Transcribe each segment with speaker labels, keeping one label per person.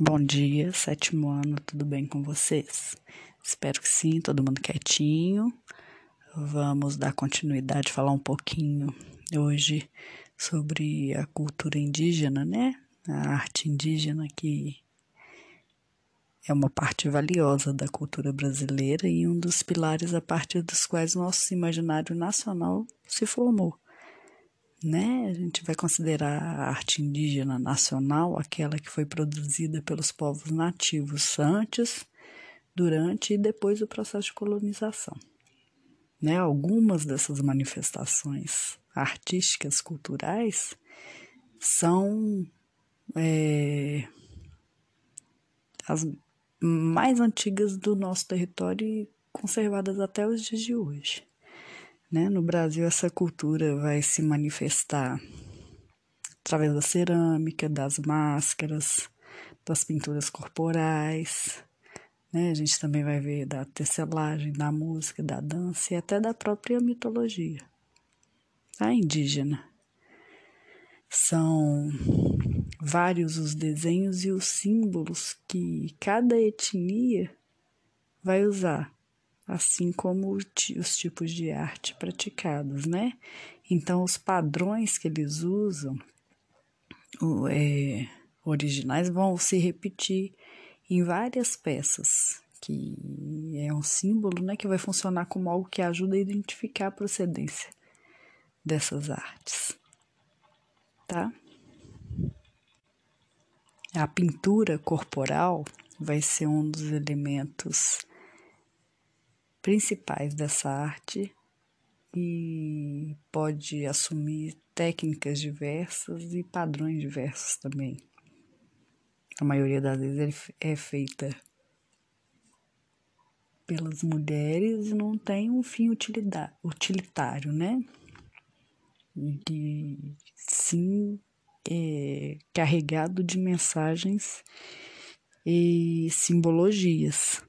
Speaker 1: Bom dia, sétimo ano, tudo bem com vocês? Espero que sim, todo mundo quietinho. Vamos dar continuidade, falar um pouquinho hoje sobre a cultura indígena, né? A arte indígena que é uma parte valiosa da cultura brasileira e um dos pilares a partir dos quais nosso imaginário nacional se formou né? A gente vai considerar a arte indígena nacional aquela que foi produzida pelos povos nativos antes, durante e depois do processo de colonização. Né? Algumas dessas manifestações artísticas, culturais, são é, as mais antigas do nosso território e conservadas até os dias de hoje. Né? No Brasil, essa cultura vai se manifestar através da cerâmica, das máscaras, das pinturas corporais. Né? A gente também vai ver da tecelagem, da música, da dança e até da própria mitologia a indígena. São vários os desenhos e os símbolos que cada etnia vai usar assim como os tipos de arte praticados, né? Então, os padrões que eles usam, é, originais, vão se repetir em várias peças, que é um símbolo, né, que vai funcionar como algo que ajuda a identificar a procedência dessas artes, tá? A pintura corporal vai ser um dos elementos principais dessa arte e pode assumir técnicas diversas e padrões diversos também. A maioria das vezes é feita pelas mulheres e não tem um fim utilitário, né? E sim é carregado de mensagens e simbologias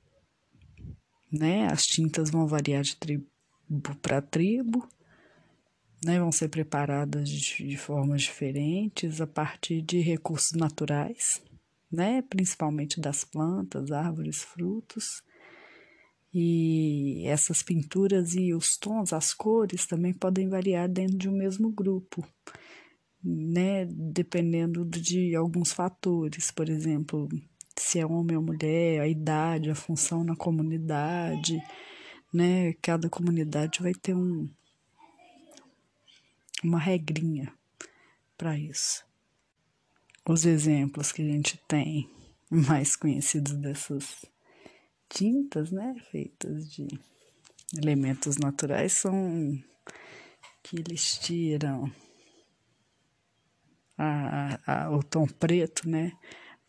Speaker 1: né? As tintas vão variar de tribo para tribo, né? Vão ser preparadas de, de formas diferentes a partir de recursos naturais, né? Principalmente das plantas, árvores, frutos. E essas pinturas e os tons, as cores também podem variar dentro de um mesmo grupo, né? Dependendo de alguns fatores, por exemplo, se é homem ou mulher, a idade, a função na comunidade, né? Cada comunidade vai ter um, uma regrinha para isso. Os exemplos que a gente tem mais conhecidos dessas tintas, né, feitas de elementos naturais são que eles tiram a, a, o tom preto, né,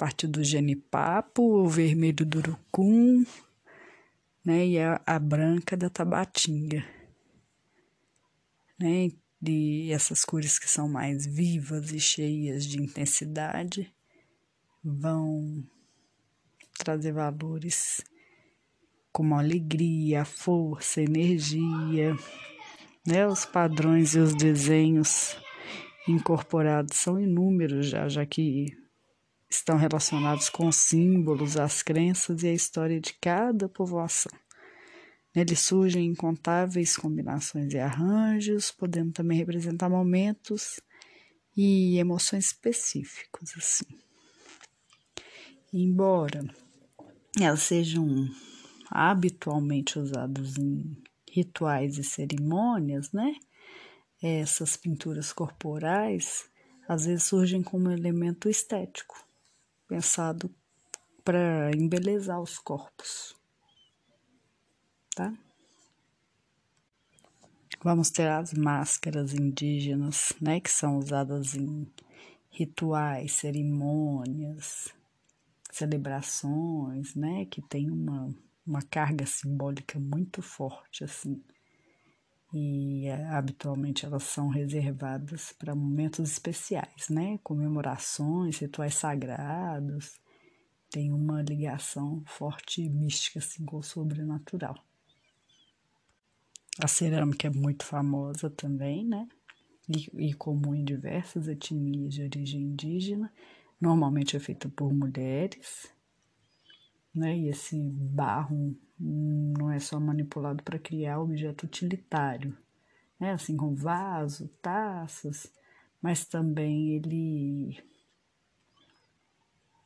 Speaker 1: parte do genipapo, o vermelho do urucum, né, e a, a branca da tabatinga, né, e essas cores que são mais vivas e cheias de intensidade vão trazer valores como alegria, força, energia, né, os padrões e os desenhos incorporados são inúmeros já, já que estão relacionados com símbolos, as crenças e a história de cada povoação. Neles surgem incontáveis combinações e arranjos, podendo também representar momentos e emoções específicos, assim. Embora elas sejam habitualmente usadas em rituais e cerimônias, né? Essas pinturas corporais às vezes surgem como elemento estético, pensado para embelezar os corpos, tá? Vamos ter as máscaras indígenas, né, que são usadas em rituais, cerimônias, celebrações, né, que tem uma, uma carga simbólica muito forte, assim. E é, habitualmente elas são reservadas para momentos especiais, né? Comemorações, rituais sagrados. Tem uma ligação forte e mística assim, com o sobrenatural. A cerâmica é muito famosa também, né? E, e comum em diversas etnias de origem indígena. Normalmente é feita por mulheres, né? E esse barro não é só manipulado para criar objeto utilitário, né? Assim como vaso, taças, mas também ele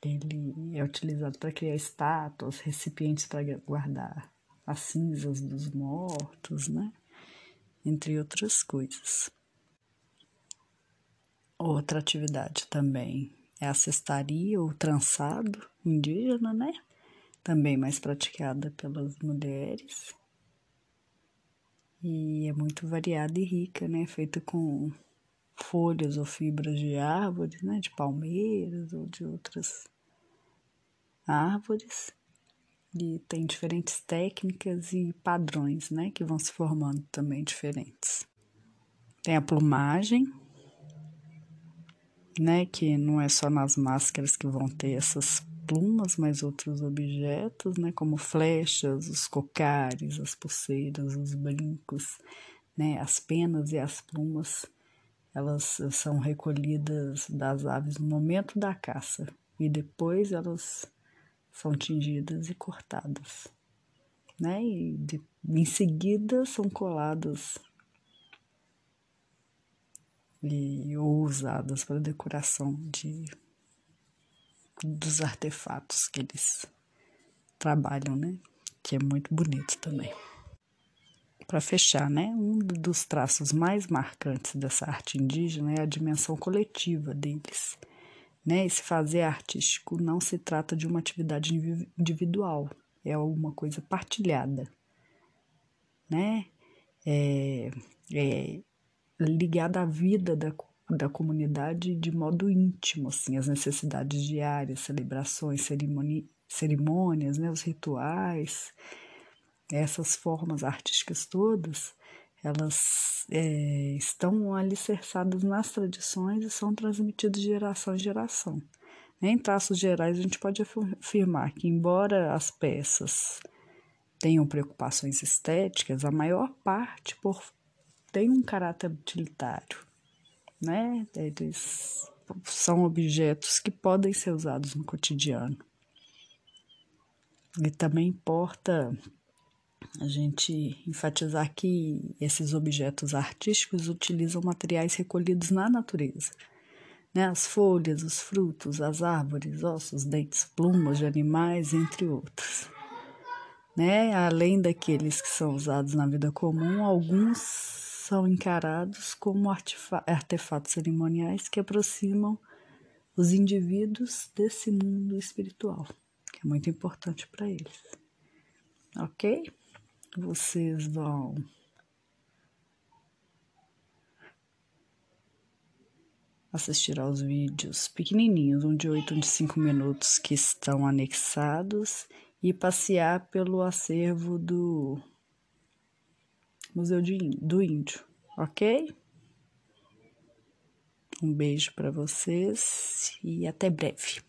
Speaker 1: ele é utilizado para criar estátuas, recipientes para guardar as cinzas dos mortos, né? Entre outras coisas. Outra atividade também é a cestaria ou trançado indígena, né? Também mais praticada pelas mulheres. E é muito variada e rica, né? Feita com folhas ou fibras de árvores, né? De palmeiras ou de outras árvores. E tem diferentes técnicas e padrões, né? Que vão se formando também diferentes. Tem a plumagem, né? Que não é só nas máscaras que vão ter essas plumas, mas outros objetos, né? Como flechas, os cocares, as pulseiras, os brincos, né? As penas e as plumas, elas são recolhidas das aves no momento da caça e depois elas são tingidas e cortadas, né? E de, em seguida são coladas e ou usadas para decoração de dos artefatos que eles trabalham, né? Que é muito bonito também. Para fechar, né? Um dos traços mais marcantes dessa arte indígena é a dimensão coletiva deles. Né? Esse fazer artístico não se trata de uma atividade individual, é alguma coisa partilhada, né? É, é ligada à vida da, da comunidade de modo íntimo, assim, as necessidades diárias, celebrações, cerimônias, né, os rituais, essas formas artísticas todas, elas é, estão alicerçadas nas tradições e são transmitidas de geração em geração. Em traços gerais, a gente pode afirmar que, embora as peças tenham preocupações estéticas, a maior parte por, tem um caráter utilitário né? Eles são objetos que podem ser usados no cotidiano. E também importa a gente enfatizar que esses objetos artísticos utilizam materiais recolhidos na natureza. Né? As folhas, os frutos, as árvores, ossos, dentes, plumas de animais, entre outros. Né? Além daqueles que são usados na vida comum, alguns são encarados como artefatos cerimoniais que aproximam os indivíduos desse mundo espiritual, que é muito importante para eles. Ok? Vocês vão assistir aos vídeos pequenininhos, um de 8, um de 5 minutos, que estão anexados e passear pelo acervo do Museu de, do Índio, ok? Um beijo para vocês e até breve.